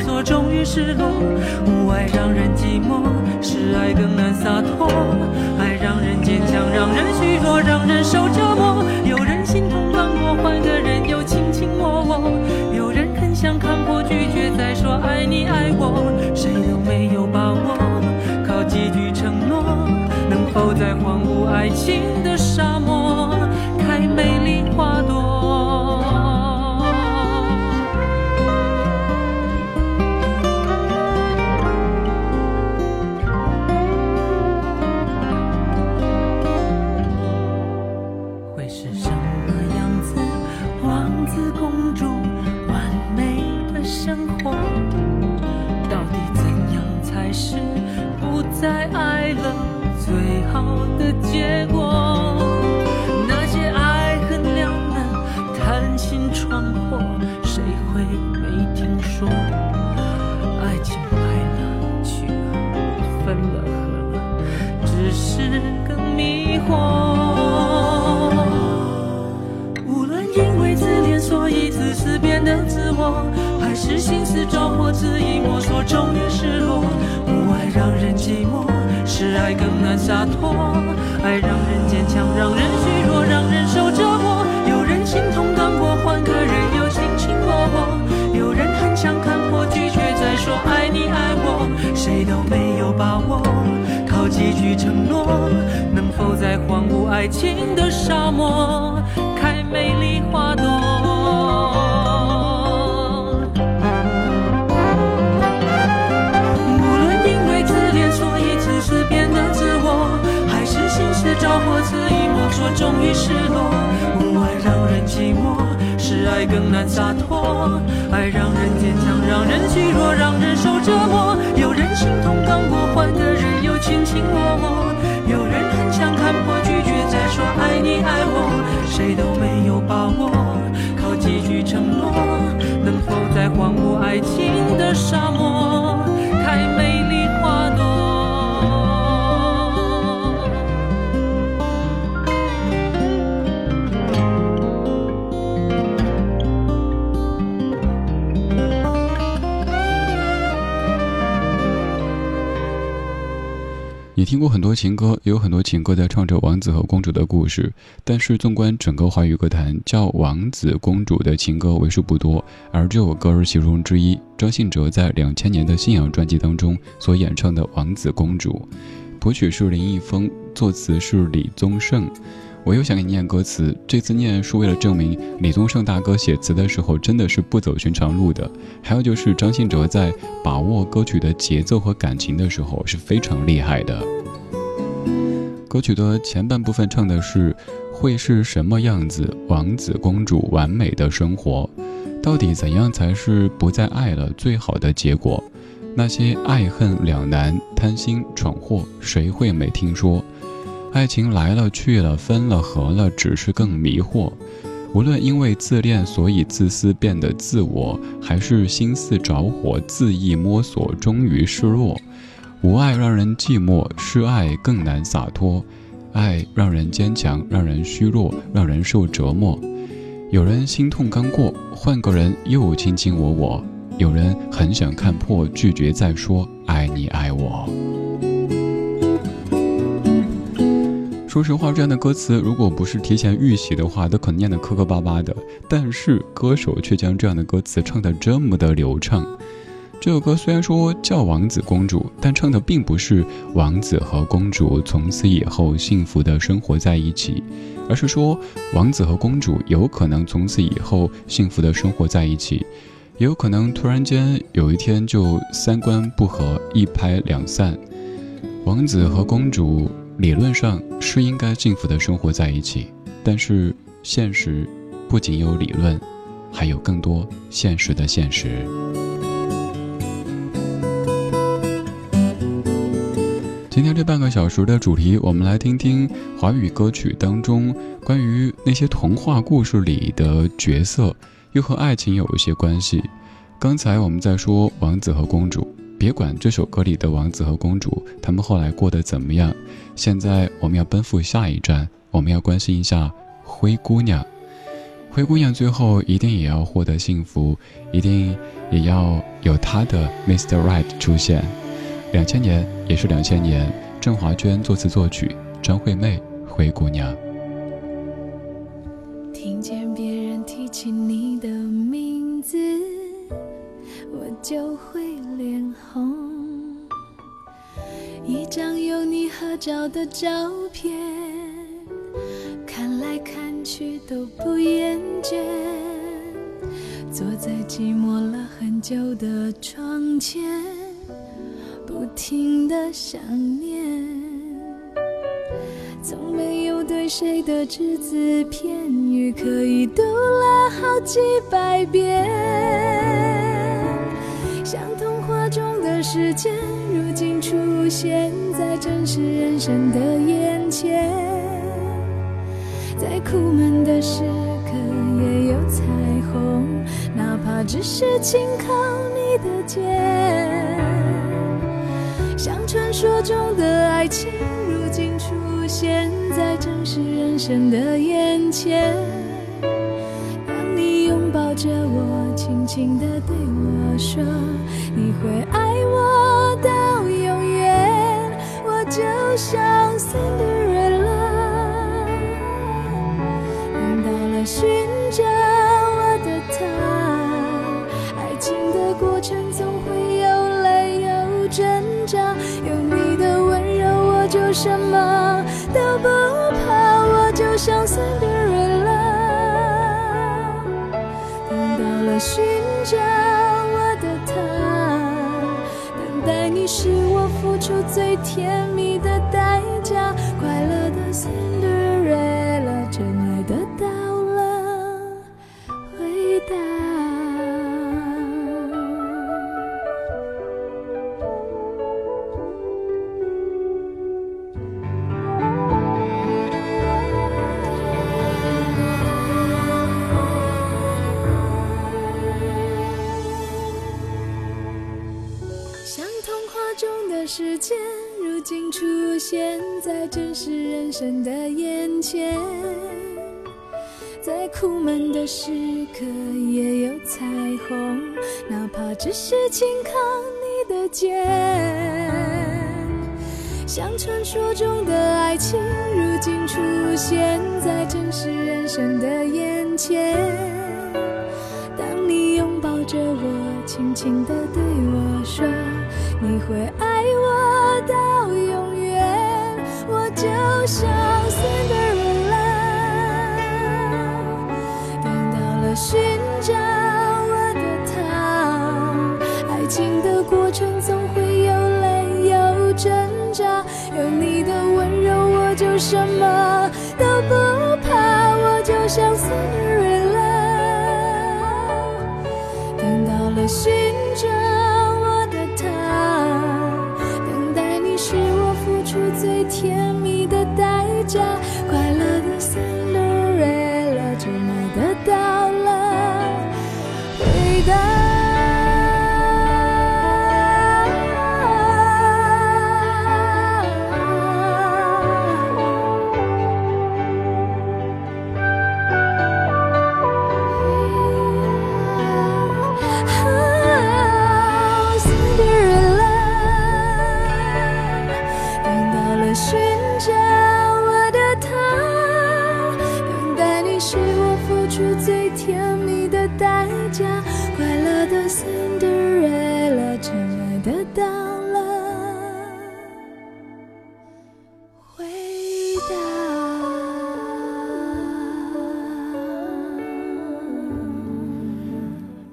索终于失落，无爱让人寂寞，是爱更难洒脱。爱让人坚强，让人虚弱，让人受折磨。有人心痛难过，换个人又卿卿我我。有人很想看破，拒绝再说爱你爱我。谁都没有把握，靠几句承诺，能否在荒芜爱情的沙漠开美丽花在爱了，最好的结果；那些爱恨两难，谈心闯祸，谁会没听说？爱情来了，去了，分了，合了，只是更迷惑。无论因为自恋，所以自私变得自我，还是心思着火，自意摸索，终于失落。爱更难洒脱，爱让人坚强，让人虚弱，让人受折磨。有人心痛刚过，换个人又卿卿我我。有人很想看破，拒绝再说爱你爱我。谁都没有把握，靠几句承诺，能否在荒芜爱情的沙漠开美丽花朵？着火恣意摸索，终于失落。无爱让人寂寞，是爱更难洒脱。爱让人坚强，让人虚弱，让人受折磨。有人心痛刚过，换个人又卿卿我我。有人很想看破，拒绝再说爱你爱我。谁都没有把握，靠几句承诺，能否在荒芜爱情的沙漠开听过很多情歌，也有很多情歌在唱着王子和公主的故事。但是纵观整个华语歌坛，叫王子公主的情歌为数不多。而这首歌是其中之一。张信哲在两千年的信仰专辑当中所演唱的《王子公主》，谱曲是林一峰，作词是李宗盛。我又想给你念歌词，这次念是为了证明李宗盛大哥写词的时候真的是不走寻常路的。还有就是张信哲在把握歌曲的节奏和感情的时候是非常厉害的。歌曲的前半部分唱的是会是什么样子，王子公主完美的生活，到底怎样才是不再爱了最好的结果？那些爱恨两难、贪心闯祸，谁会没听说？爱情来了去了，分了合了，只是更迷惑。无论因为自恋所以自私变得自我，还是心似着火恣意摸索终于失落。无爱让人寂寞，失爱更难洒脱。爱让人坚强，让人虚弱，让人受折磨。有人心痛刚过，换个人又卿卿我我；有人很想看破，拒绝再说爱你爱我。说实话，这样的歌词如果不是提前预习的话，都可能念得磕磕巴巴的。但是歌手却将这样的歌词唱得这么的流畅。这首歌虽然说叫王子公主，但唱的并不是王子和公主从此以后幸福的生活在一起，而是说王子和公主有可能从此以后幸福的生活在一起，也有可能突然间有一天就三观不合，一拍两散。王子和公主。理论上是应该幸福的生活在一起，但是现实不仅有理论，还有更多现实的现实。今天这半个小时的主题，我们来听听华语歌曲当中关于那些童话故事里的角色，又和爱情有一些关系。刚才我们在说王子和公主。别管这首歌里的王子和公主，他们后来过得怎么样。现在我们要奔赴下一站，我们要关心一下灰姑娘。灰姑娘最后一定也要获得幸福，一定也要有她的 Mr. Right 出现。两千年也是两千年，郑华娟作词作曲，张惠妹《灰姑娘》。听见照的照片，看来看去都不厌倦。坐在寂寞了很久的窗前，不停的想念，从没有对谁的只字片语可以读了好几百遍。时间如今出现在真实人生的眼前，在苦闷的时刻也有彩虹，哪怕只是轻靠你的肩。像传说中的爱情，如今出现在真实人生的眼前。当你拥抱着我，轻轻地对我说，你会爱我。像 Cinderella，等到了寻找我的他，爱情的过程总会有泪有挣扎，有你的温柔我就什么都不怕，我就像 Cinderella，等到了寻找我的他，等待你是我付出最甜蜜。的生的眼前，在苦闷的时刻也有彩虹，哪怕只是轻靠你的肩。像传说中的爱情，如今出现在真实人生的眼前。当你拥抱着我，轻轻地对我说，你会爱。像 Cinderella，等到了寻找我的他。爱情的过程总会有泪有挣扎，有你的温柔，我就什么甜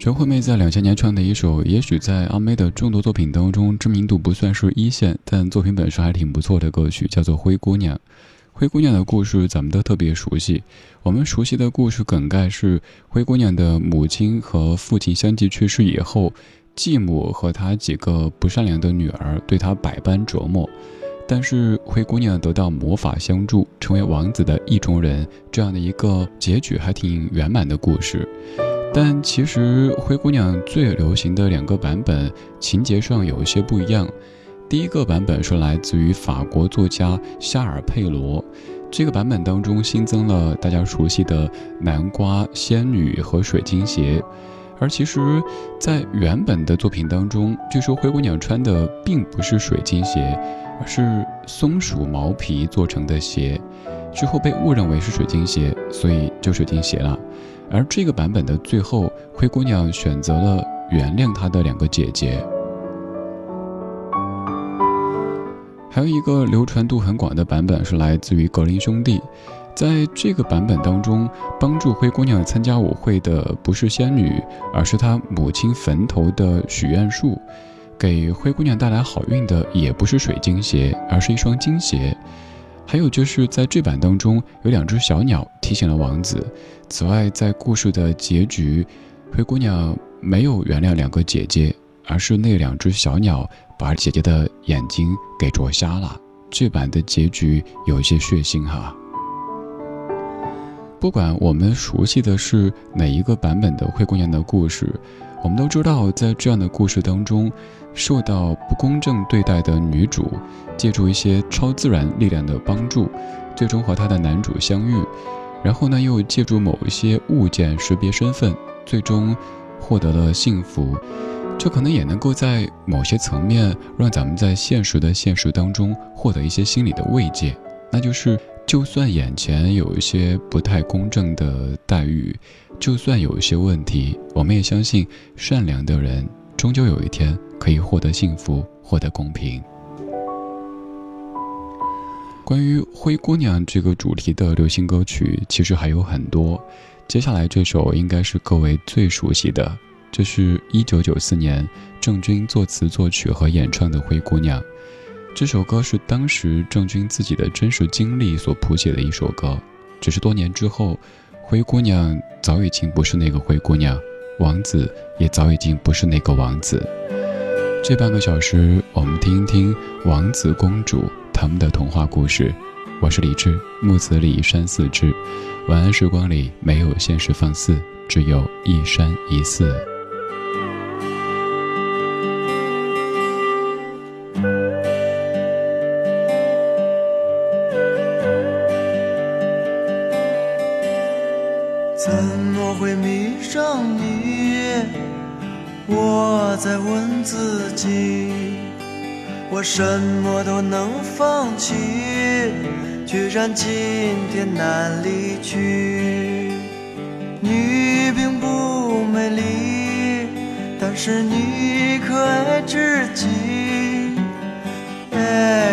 陈惠妹在两千年唱的一首，也许在阿妹的众多作品当中知名度不算是一线，但作品本身还挺不错的歌曲，叫做《灰姑娘》。灰姑娘的故事咱们都特别熟悉，我们熟悉的故事梗概是灰姑娘的母亲和父亲相继去世以后，继母和她几个不善良的女儿对她百般折磨，但是灰姑娘得到魔法相助，成为王子的意中人，这样的一个结局还挺圆满的故事。但其实灰姑娘最流行的两个版本情节上有一些不一样。第一个版本是来自于法国作家夏尔佩罗，这个版本当中新增了大家熟悉的南瓜、仙女和水晶鞋，而其实，在原本的作品当中，据说灰姑娘穿的并不是水晶鞋，而是松鼠毛皮做成的鞋，之后被误认为是水晶鞋，所以就水晶鞋了。而这个版本的最后，灰姑娘选择了原谅她的两个姐姐。还有一个流传度很广的版本是来自于格林兄弟，在这个版本当中，帮助灰姑娘参加舞会的不是仙女，而是她母亲坟头的许愿树；给灰姑娘带来好运的也不是水晶鞋，而是一双金鞋。还有就是在这版当中，有两只小鸟提醒了王子。此外，在故事的结局，灰姑娘没有原谅两个姐姐，而是那两只小鸟。把姐姐的眼睛给啄瞎了，这版的结局有一些血腥哈。不管我们熟悉的是哪一个版本的灰姑娘的故事，我们都知道，在这样的故事当中，受到不公正对待的女主，借助一些超自然力量的帮助，最终和她的男主相遇，然后呢，又借助某一些物件识别身份，最终获得了幸福。这可能也能够在某些层面让咱们在现实的现实当中获得一些心理的慰藉，那就是，就算眼前有一些不太公正的待遇，就算有一些问题，我们也相信善良的人终究有一天可以获得幸福，获得公平。关于灰姑娘这个主题的流行歌曲，其实还有很多，接下来这首应该是各位最熟悉的。这是一九九四年郑钧作词作曲和演唱的《灰姑娘》，这首歌是当时郑钧自己的真实经历所谱写的一首歌。只是多年之后，灰姑娘早已经不是那个灰姑娘，王子也早已经不是那个王子。这半个小时，我们听一听王子公主他们的童话故事。我是李志，木子李山寺志。晚安时光里没有现实放肆，只有一山一寺。在问自己，我什么都能放弃，居然今天难离去。你并不美丽，但是你可爱至极。哎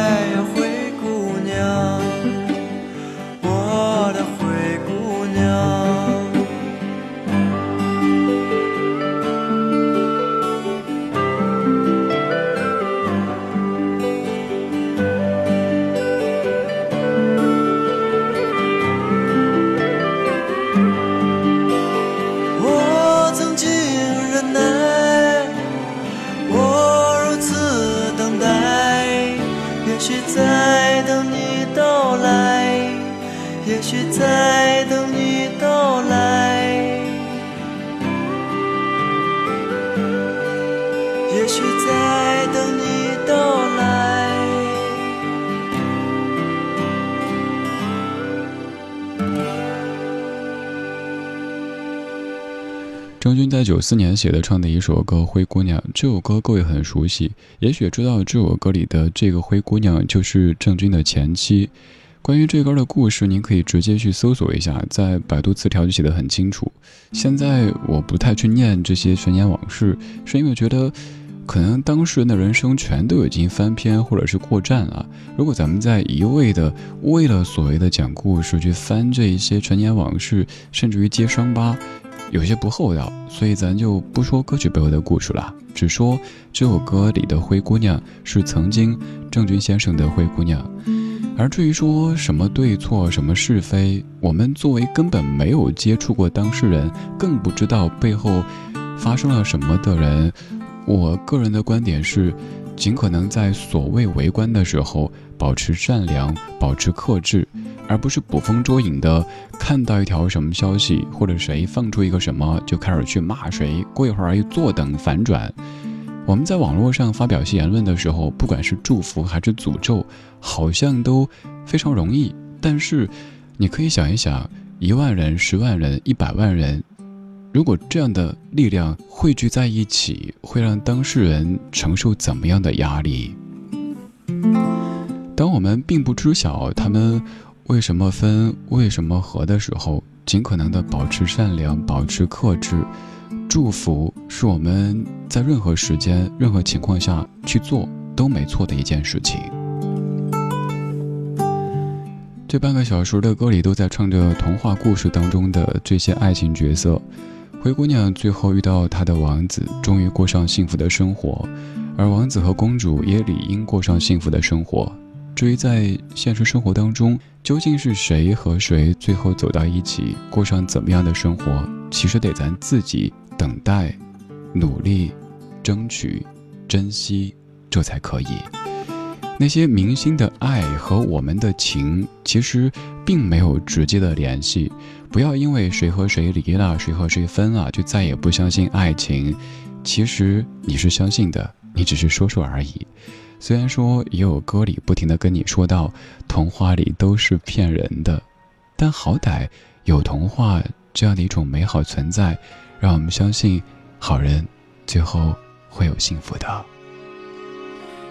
许在等你到来。张军在九四年写的唱的一首歌《灰姑娘》，这首歌各位很熟悉，也许知道这首歌里的这个灰姑娘就是郑钧的前妻。关于这歌的故事，您可以直接去搜索一下，在百度词条就写得很清楚。现在我不太去念这些陈年往事，是因为觉得可能当事人的人生全都已经翻篇或者是过站了。如果咱们再一味的为了所谓的讲故事去翻这一些陈年往事，甚至于揭伤疤，有些不厚道，所以咱就不说歌曲背后的故事了，只说这首歌里的灰姑娘是曾经郑钧先生的灰姑娘。而至于说什么对错、什么是非，我们作为根本没有接触过当事人，更不知道背后发生了什么的人，我个人的观点是，尽可能在所谓围观的时候保持善良，保持克制。而不是捕风捉影的，看到一条什么消息或者谁放出一个什么，就开始去骂谁，过一会儿又坐等反转。我们在网络上发表些言论的时候，不管是祝福还是诅咒，好像都非常容易。但是，你可以想一想，一万人、十万人、一百万人，如果这样的力量汇聚在一起，会让当事人承受怎么样的压力？当我们并不知晓他们。为什么分？为什么合的时候，尽可能的保持善良，保持克制。祝福是我们在任何时间、任何情况下去做都没错的一件事情。这半个小时的歌里都在唱着童话故事当中的这些爱情角色。灰姑娘最后遇到她的王子，终于过上幸福的生活，而王子和公主也理应过上幸福的生活。至于在现实生活当中，究竟是谁和谁最后走到一起，过上怎么样的生活，其实得咱自己等待、努力、争取、珍惜，这才可以。那些明星的爱和我们的情，其实并没有直接的联系。不要因为谁和谁离了，谁和谁分了，就再也不相信爱情。其实你是相信的，你只是说说而已。虽然说也有歌里不停的跟你说到童话里都是骗人的，但好歹有童话这样的一种美好存在，让我们相信好人最后会有幸福的。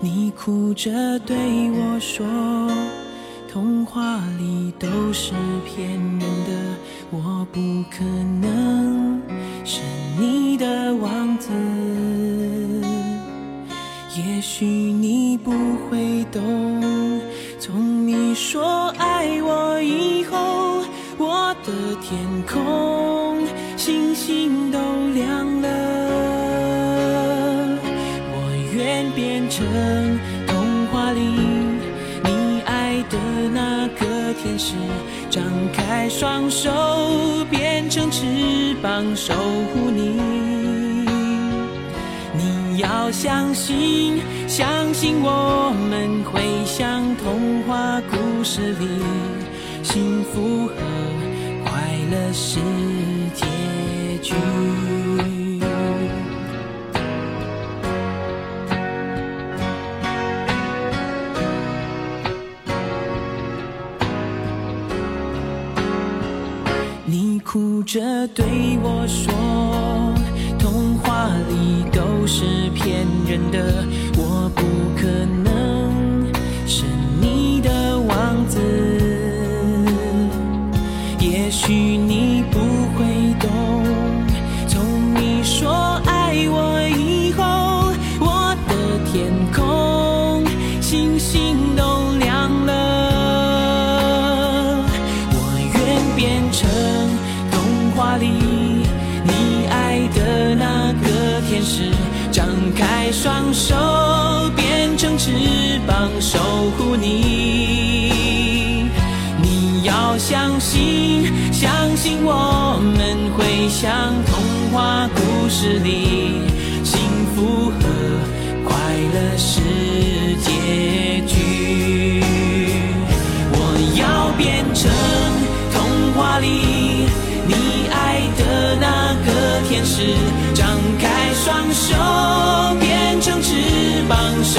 你哭着对我说，童话里都是骗人的，我不可能是你的王子。也许你不会懂，从你说爱我以后，我的天空星星双手变成翅膀守护你你。要相信，相信我们会像童话故事里，幸福和快乐是结局。哭着对我说。童话里都是骗人的，我不可能是你的王子。也许相信，相信我们会像童话故事里，幸福和快乐是结局。我要变成童话里你爱的那个天使。张开双手变成翅膀守